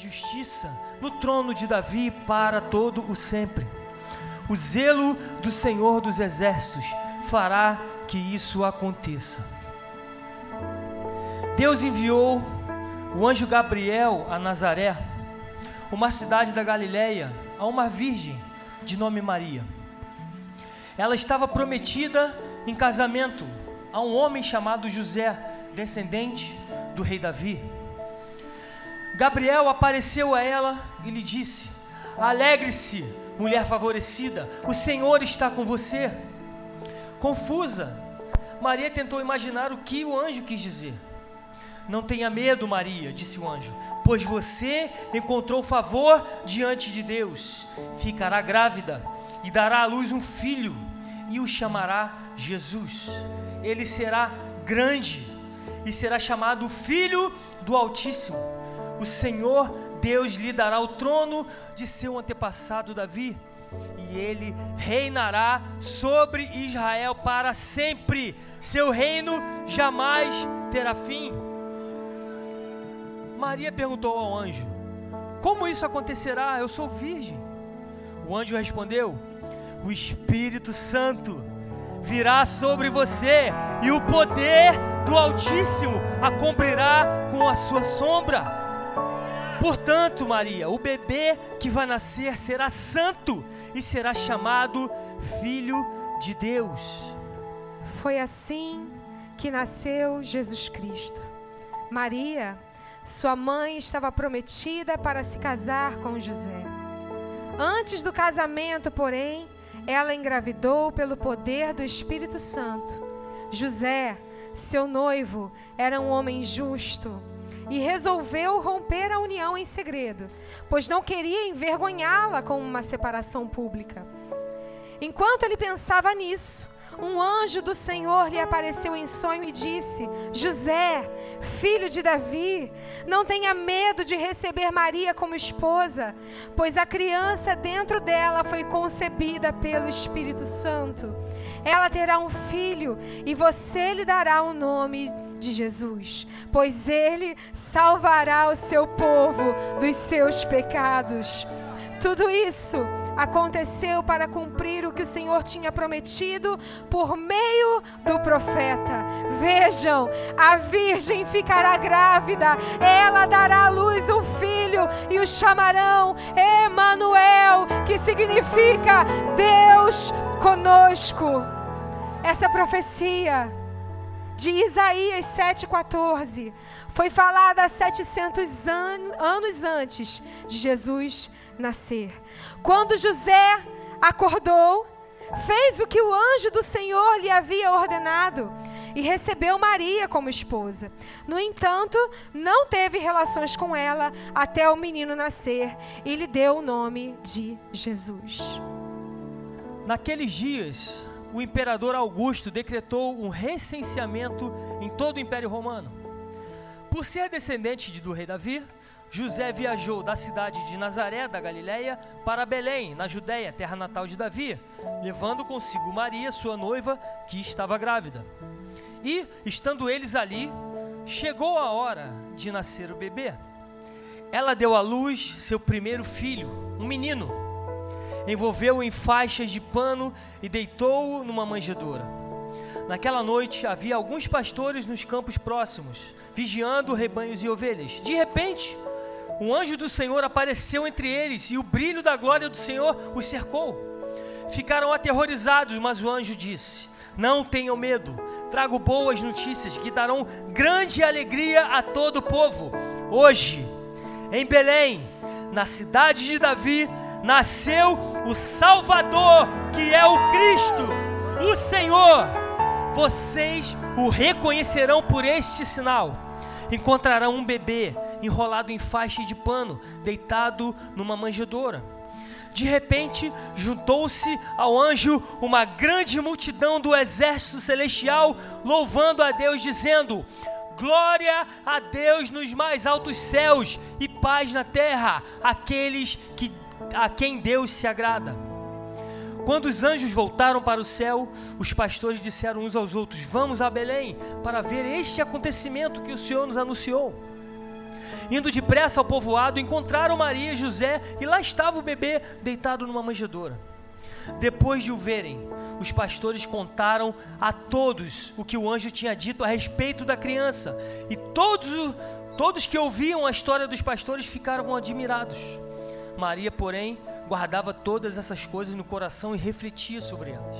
justiça no trono de Davi para todo o sempre. O zelo do Senhor dos Exércitos fará que isso aconteça. Deus enviou o anjo Gabriel a Nazaré, uma cidade da Galiléia, a uma virgem de nome Maria. Ela estava prometida em casamento a um homem chamado José, descendente do rei Davi. Gabriel apareceu a ela e lhe disse: Alegre-se, mulher favorecida, o Senhor está com você. Confusa, Maria tentou imaginar o que o anjo quis dizer. Não tenha medo, Maria, disse o anjo, pois você encontrou favor diante de Deus. Ficará grávida e dará à luz um filho e o chamará Jesus. Ele será grande e será chamado Filho do Altíssimo. O Senhor Deus lhe dará o trono de seu antepassado Davi, e ele reinará sobre Israel para sempre. Seu reino jamais terá fim. Maria perguntou ao anjo: Como isso acontecerá? Eu sou virgem. O anjo respondeu: O Espírito Santo virá sobre você, e o poder do Altíssimo a cobrirá com a sua sombra. Portanto, Maria, o bebê que vai nascer será santo e será chamado Filho de Deus. Foi assim que nasceu Jesus Cristo. Maria sua mãe estava prometida para se casar com José. Antes do casamento, porém, ela engravidou pelo poder do Espírito Santo. José, seu noivo, era um homem justo e resolveu romper a união em segredo, pois não queria envergonhá-la com uma separação pública. Enquanto ele pensava nisso, um anjo do Senhor lhe apareceu em sonho e disse: José, filho de Davi, não tenha medo de receber Maria como esposa, pois a criança dentro dela foi concebida pelo Espírito Santo. Ela terá um filho e você lhe dará o nome de Jesus, pois ele salvará o seu povo dos seus pecados. Tudo isso aconteceu para cumprir o que o Senhor tinha prometido por meio do profeta. Vejam, a virgem ficará grávida, ela dará à luz um filho e o chamarão Emanuel, que significa Deus conosco. Essa profecia de Isaías 7,14 foi falada 700 an anos antes de Jesus nascer. Quando José acordou, fez o que o anjo do Senhor lhe havia ordenado e recebeu Maria como esposa. No entanto, não teve relações com ela até o menino nascer e lhe deu o nome de Jesus. Naqueles dias, o imperador Augusto decretou um recenseamento em todo o Império Romano. Por ser descendente do rei Davi, José viajou da cidade de Nazaré, da Galiléia, para Belém, na Judéia, terra natal de Davi, levando consigo Maria, sua noiva, que estava grávida. E, estando eles ali, chegou a hora de nascer o bebê. Ela deu à luz seu primeiro filho, um menino envolveu-o em faixas de pano e deitou-o numa manjedoura. Naquela noite havia alguns pastores nos campos próximos, vigiando rebanhos e ovelhas. De repente, um anjo do Senhor apareceu entre eles e o brilho da glória do Senhor os cercou. Ficaram aterrorizados, mas o anjo disse: Não tenham medo, trago boas notícias que darão grande alegria a todo o povo. Hoje, em Belém, na cidade de Davi, nasceu o Salvador, que é o Cristo, o Senhor. Vocês o reconhecerão por este sinal. Encontrarão um bebê enrolado em faixa de pano, deitado numa manjedoura. De repente, juntou-se ao anjo uma grande multidão do exército celestial, louvando a Deus, dizendo: Glória a Deus nos mais altos céus e paz na terra, aqueles que a quem Deus se agrada. Quando os anjos voltaram para o céu, os pastores disseram uns aos outros: Vamos a Belém para ver este acontecimento que o Senhor nos anunciou. Indo depressa ao povoado, encontraram Maria e José e lá estava o bebê deitado numa manjedoura. Depois de o verem, os pastores contaram a todos o que o anjo tinha dito a respeito da criança. E todos, todos que ouviam a história dos pastores ficaram admirados. Maria, porém, guardava todas essas coisas no coração e refletia sobre elas.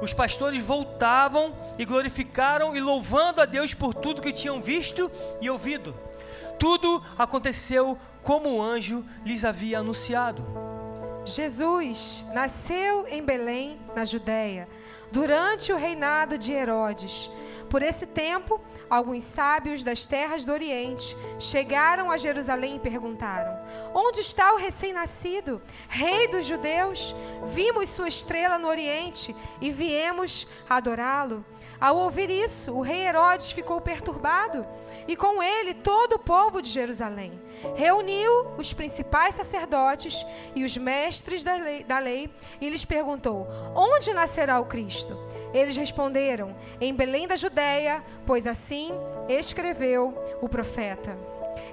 Os pastores voltavam e glorificaram e louvando a Deus por tudo que tinham visto e ouvido. Tudo aconteceu como o anjo lhes havia anunciado. Jesus nasceu em Belém, na Judéia, durante o reinado de Herodes. Por esse tempo, alguns sábios das terras do Oriente chegaram a Jerusalém e perguntaram: Onde está o recém-nascido, rei dos judeus? Vimos sua estrela no Oriente e viemos adorá-lo. Ao ouvir isso, o rei Herodes ficou perturbado e com ele todo o povo de Jerusalém. Reuniu os principais sacerdotes e os mestres da lei, da lei e lhes perguntou: Onde nascerá o Cristo? Eles responderam: Em Belém da Judéia, pois assim escreveu o profeta.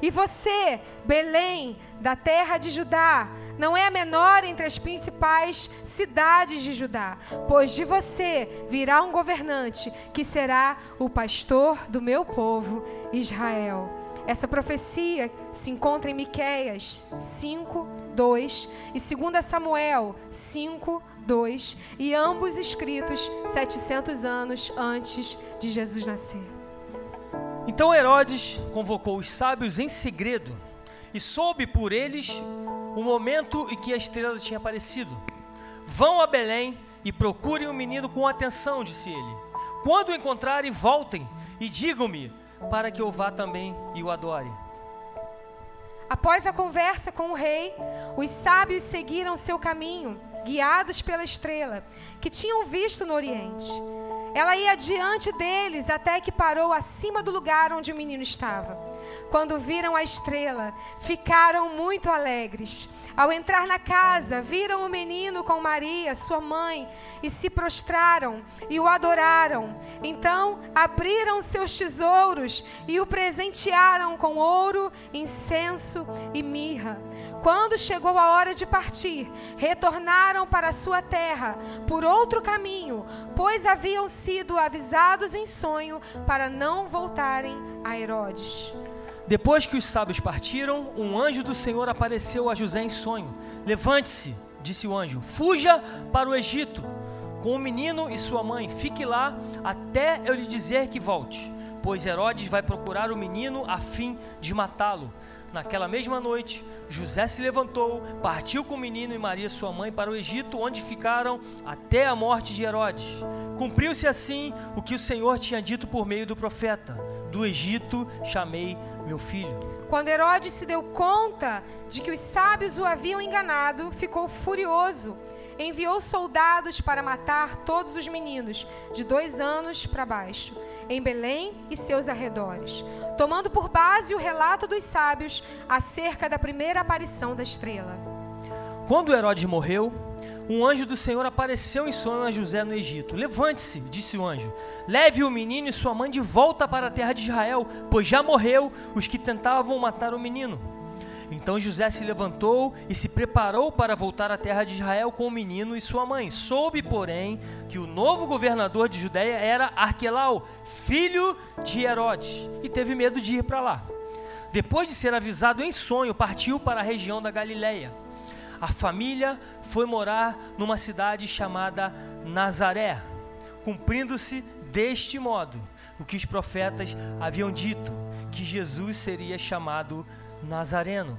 E você, Belém, da terra de Judá, não é a menor entre as principais cidades de Judá, pois de você virá um governante que será o pastor do meu povo Israel. Essa profecia se encontra em Miqueias 5, 2 e 2 Samuel 5, 2, e ambos escritos 700 anos antes de Jesus nascer. Então Herodes convocou os sábios em segredo e soube por eles o momento em que a estrela tinha aparecido. Vão a Belém e procurem o menino com atenção, disse ele. Quando o encontrarem, voltem e digam-me, para que eu vá também e o adore. Após a conversa com o rei, os sábios seguiram seu caminho, guiados pela estrela, que tinham visto no Oriente. Ela ia diante deles até que parou acima do lugar onde o menino estava. Quando viram a estrela, ficaram muito alegres. Ao entrar na casa, viram o menino com Maria, sua mãe, e se prostraram e o adoraram. Então abriram seus tesouros e o presentearam com ouro, incenso e mirra. Quando chegou a hora de partir, retornaram para sua terra por outro caminho, pois haviam sido avisados em sonho para não voltarem a Herodes. Depois que os sábios partiram, um anjo do Senhor apareceu a José em sonho. Levante-se, disse o anjo, fuja para o Egito com o menino e sua mãe. Fique lá até eu lhe dizer que volte, pois Herodes vai procurar o menino a fim de matá-lo. Naquela mesma noite, José se levantou, partiu com o menino e Maria, sua mãe, para o Egito, onde ficaram até a morte de Herodes. Cumpriu-se assim o que o Senhor tinha dito por meio do profeta: Do Egito chamei meu filho. Quando Herodes se deu conta de que os sábios o haviam enganado, ficou furioso. Enviou soldados para matar todos os meninos, de dois anos para baixo, em Belém e seus arredores, tomando por base o relato dos sábios acerca da primeira aparição da estrela. Quando Herodes morreu, um anjo do Senhor apareceu em sonho a José no Egito. Levante-se, disse o anjo, leve o menino e sua mãe de volta para a terra de Israel, pois já morreu os que tentavam matar o menino. Então José se levantou e se preparou para voltar à terra de Israel com o menino e sua mãe. Soube, porém, que o novo governador de Judéia era Arquelau, filho de Herodes, e teve medo de ir para lá. Depois de ser avisado em sonho, partiu para a região da Galileia a família foi morar numa cidade chamada Nazaré, cumprindo-se deste modo o que os profetas haviam dito, que Jesus seria chamado Nazareno.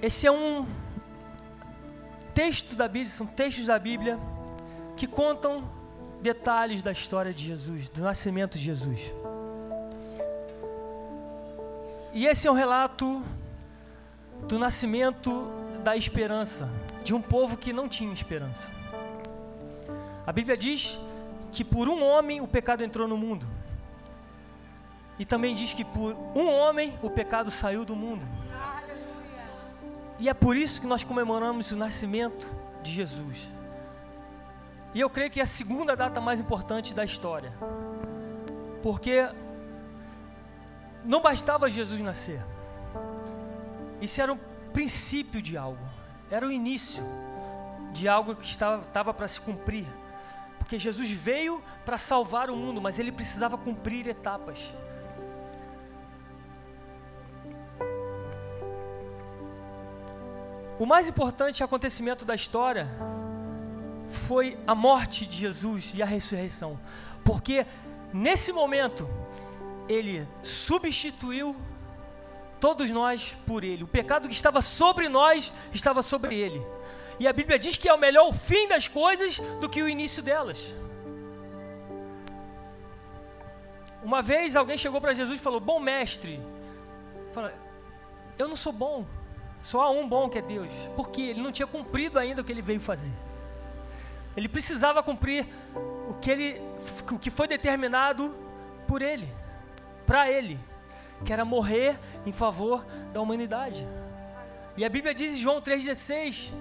Esse é um texto da Bíblia, são textos da Bíblia que contam detalhes da história de Jesus, do nascimento de Jesus. E esse é um relato do nascimento da esperança, de um povo que não tinha esperança. A Bíblia diz que por um homem o pecado entrou no mundo. E também diz que por um homem o pecado saiu do mundo. E é por isso que nós comemoramos o nascimento de Jesus. E eu creio que é a segunda data mais importante da história. Porque não bastava Jesus nascer. Isso era um princípio de algo, era o início de algo que estava para se cumprir. Porque Jesus veio para salvar o mundo, mas ele precisava cumprir etapas. O mais importante acontecimento da história foi a morte de Jesus e a ressurreição. Porque nesse momento ele substituiu todos nós por ele. O pecado que estava sobre nós estava sobre ele. E a Bíblia diz que é o melhor o fim das coisas do que o início delas. Uma vez alguém chegou para Jesus e falou: Bom mestre, eu não sou bom, só há um bom que é Deus. Porque ele não tinha cumprido ainda o que ele veio fazer. Ele precisava cumprir o que, ele, o que foi determinado por ele, para ele, que era morrer em favor da humanidade. E a Bíblia diz em João 3,16: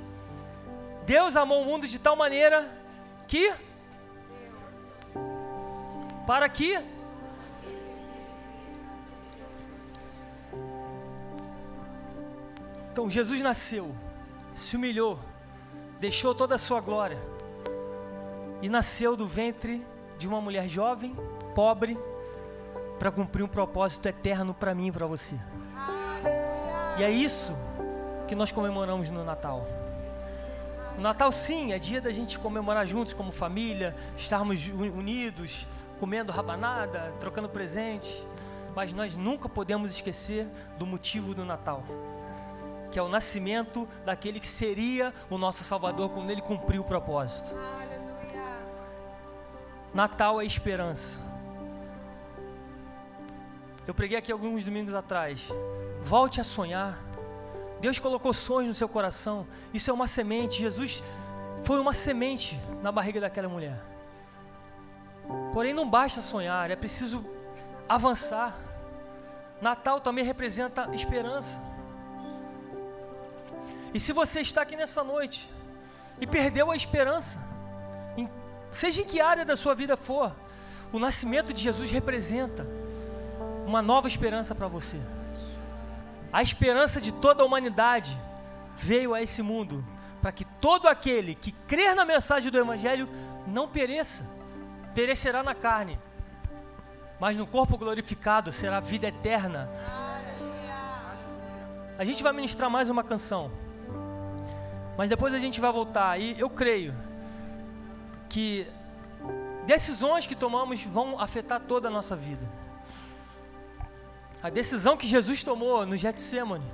Deus amou o mundo de tal maneira que. Para que Então Jesus nasceu, se humilhou, deixou toda a sua glória e nasceu do ventre de uma mulher jovem, pobre, para cumprir um propósito eterno para mim e para você. E é isso que nós comemoramos no Natal. O Natal, sim, é dia da gente comemorar juntos como família, estarmos unidos, comendo rabanada, trocando presente. Mas nós nunca podemos esquecer do motivo do Natal que é o nascimento daquele que seria o nosso Salvador quando ele cumpriu o propósito. Aleluia. Natal é esperança. Eu preguei aqui alguns domingos atrás. Volte a sonhar. Deus colocou sonhos no seu coração. Isso é uma semente. Jesus foi uma semente na barriga daquela mulher. Porém, não basta sonhar, é preciso avançar. Natal também representa esperança. E se você está aqui nessa noite e perdeu a esperança, em, seja em que área da sua vida for, o nascimento de Jesus representa uma nova esperança para você. A esperança de toda a humanidade veio a esse mundo para que todo aquele que crer na mensagem do Evangelho não pereça, perecerá na carne, mas no corpo glorificado será vida eterna. A gente vai ministrar mais uma canção. Mas depois a gente vai voltar e eu creio que decisões que tomamos vão afetar toda a nossa vida. A decisão que Jesus tomou no Getsemane,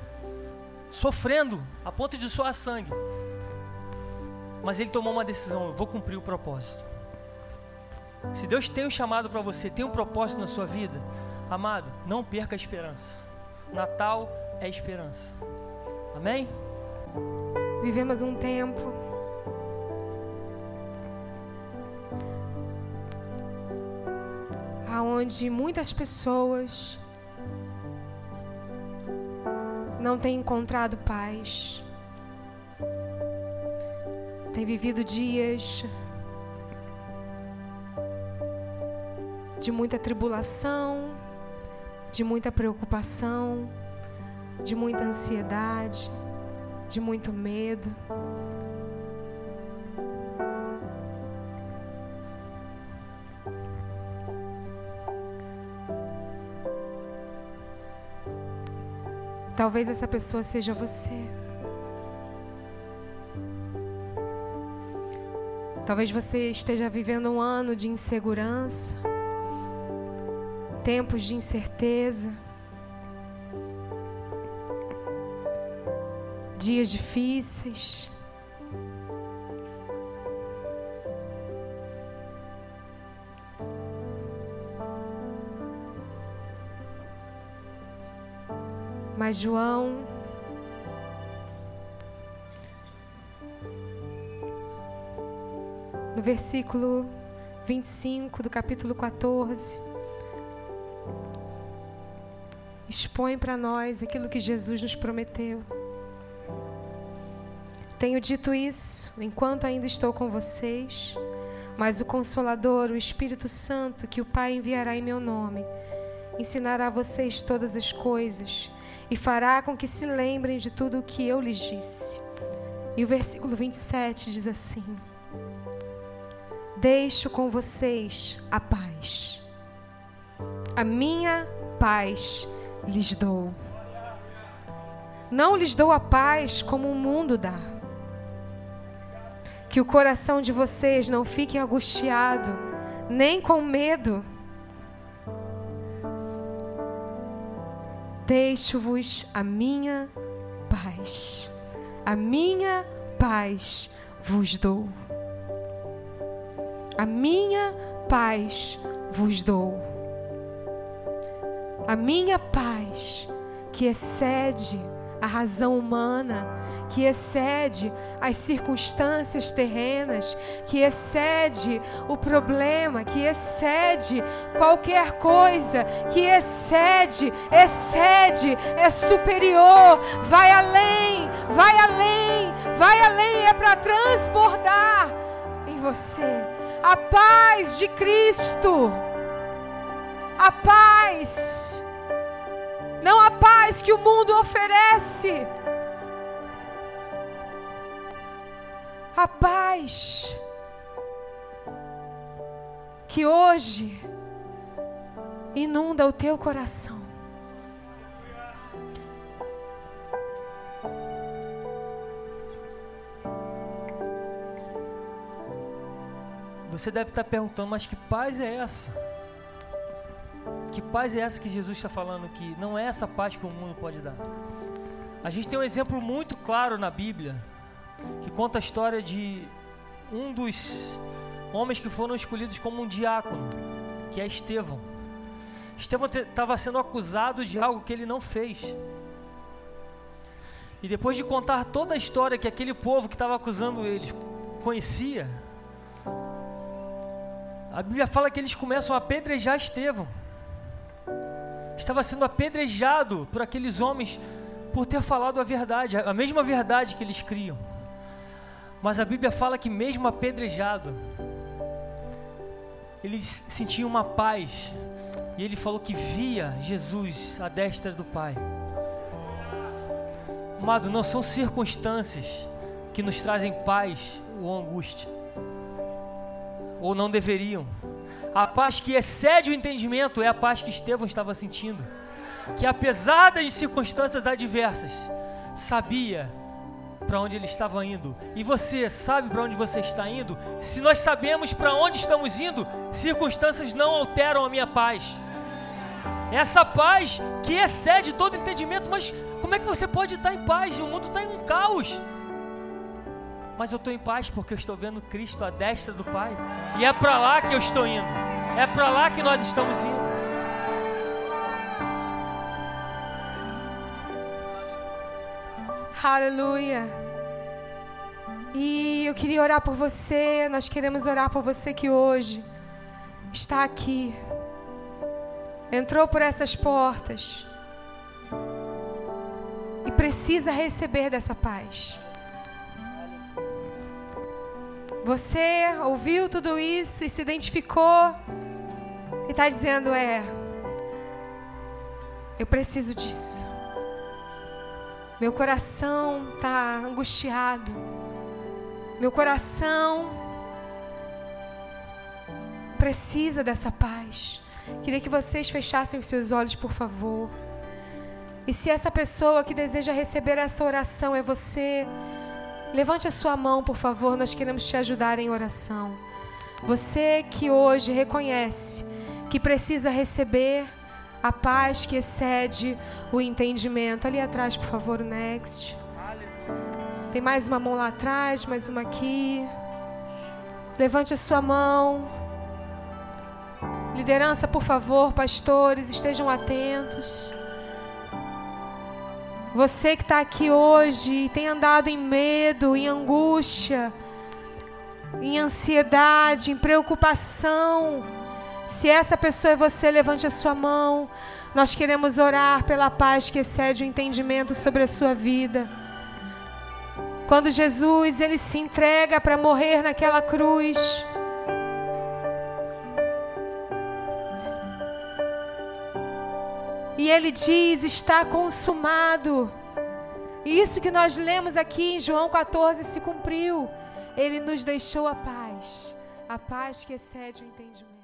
sofrendo a ponto de suar sangue. Mas ele tomou uma decisão, eu vou cumprir o propósito. Se Deus tem um chamado para você, tem um propósito na sua vida, amado, não perca a esperança. Natal é esperança. Amém? Vivemos um tempo aonde muitas pessoas não têm encontrado paz. Têm vivido dias de muita tribulação, de muita preocupação, de muita ansiedade de muito medo. Talvez essa pessoa seja você. Talvez você esteja vivendo um ano de insegurança, tempos de incerteza. Dias difíceis. Mas João no versículo 25 do capítulo 14 expõe para nós aquilo que Jesus nos prometeu. Tenho dito isso enquanto ainda estou com vocês, mas o Consolador, o Espírito Santo, que o Pai enviará em meu nome, ensinará a vocês todas as coisas e fará com que se lembrem de tudo o que eu lhes disse. E o versículo 27 diz assim: Deixo com vocês a paz. A minha paz lhes dou. Não lhes dou a paz como o mundo dá. Que o coração de vocês não fique angustiado, nem com medo. Deixo-vos a minha paz. A minha paz vos dou. A minha paz vos dou. A minha paz que excede a razão humana, que excede as circunstâncias terrenas, que excede o problema, que excede qualquer coisa, que excede, excede, é superior, vai além, vai além, vai além, é para transbordar em você. A paz de Cristo, a paz não a paz que o mundo oferece. A paz que hoje inunda o teu coração. Você deve estar perguntando, mas que paz é essa? Que paz é essa que Jesus está falando que não é essa paz que o mundo pode dar? A gente tem um exemplo muito claro na Bíblia que conta a história de um dos homens que foram escolhidos como um diácono, que é Estevão. Estevão estava sendo acusado de algo que ele não fez. E depois de contar toda a história que aquele povo que estava acusando eles conhecia, a Bíblia fala que eles começam a apedrejar Estevão estava sendo apedrejado por aqueles homens por ter falado a verdade, a mesma verdade que eles criam. Mas a Bíblia fala que, mesmo apedrejado, eles sentiam uma paz. E ele falou que via Jesus à destra do Pai. Amado, não são circunstâncias que nos trazem paz ou angústia. Ou não deveriam. A paz que excede o entendimento é a paz que Estevão estava sentindo. Que apesar das circunstâncias adversas, sabia para onde ele estava indo. E você sabe para onde você está indo? Se nós sabemos para onde estamos indo, circunstâncias não alteram a minha paz. Essa paz que excede todo entendimento, mas como é que você pode estar em paz? O mundo está em um caos. Mas eu estou em paz porque eu estou vendo Cristo à destra do Pai. E é para lá que eu estou indo. É para lá que nós estamos indo. Aleluia. E eu queria orar por você. Nós queremos orar por você que hoje está aqui. Entrou por essas portas. E precisa receber dessa paz. Você ouviu tudo isso e se identificou e está dizendo: É, eu preciso disso. Meu coração está angustiado. Meu coração precisa dessa paz. Queria que vocês fechassem os seus olhos, por favor. E se essa pessoa que deseja receber essa oração é você, Levante a sua mão, por favor, nós queremos te ajudar em oração. Você que hoje reconhece que precisa receber a paz que excede o entendimento. Ali atrás, por favor, o next. Tem mais uma mão lá atrás, mais uma aqui. Levante a sua mão. Liderança, por favor, pastores, estejam atentos. Você que está aqui hoje e tem andado em medo, em angústia, em ansiedade, em preocupação. Se essa pessoa é você, levante a sua mão. Nós queremos orar pela paz que excede o entendimento sobre a sua vida. Quando Jesus ele se entrega para morrer naquela cruz, E ele diz: está consumado. Isso que nós lemos aqui em João 14 se cumpriu. Ele nos deixou a paz, a paz que excede o entendimento.